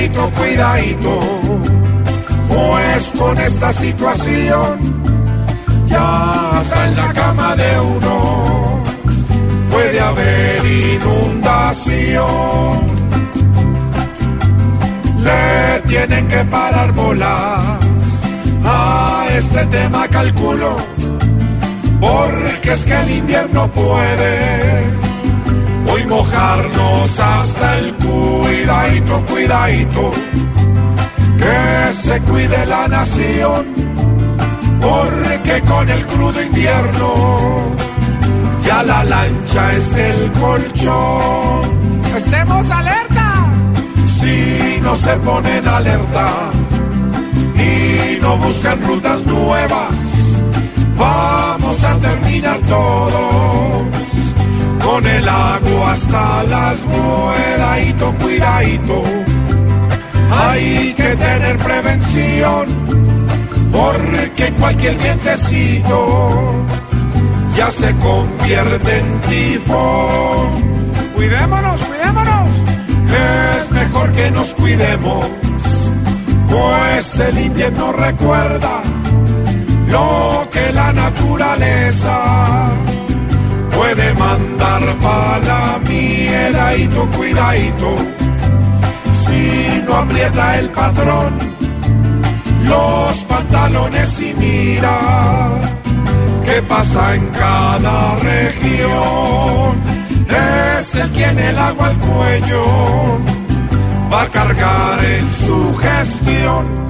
Cuidadito, cuidadito. Pues con esta situación, ya hasta en la cama de uno puede haber inundación. Le tienen que parar bolas a este tema, calculo, porque es que el invierno puede hoy mojarnos hasta cuidadito, cuidadito, que se cuide la nación, porque con el crudo invierno ya la lancha es el colchón. Estemos alerta. Si no se ponen alerta y no buscan rutas nuevas, vamos a terminar todos con el agua hasta las cuidadito, cuidadito. Hay que tener prevención, porque cualquier vientecito ya se convierte en tifón. Cuidémonos, cuidémonos. Es mejor que nos cuidemos, pues el invierno recuerda lo que la naturaleza puede mandar para la miedadito, cuidadito. Si no aprieta el patrón los pantalones y mira qué pasa en cada región. Es el quien el agua al cuello va a cargar en su gestión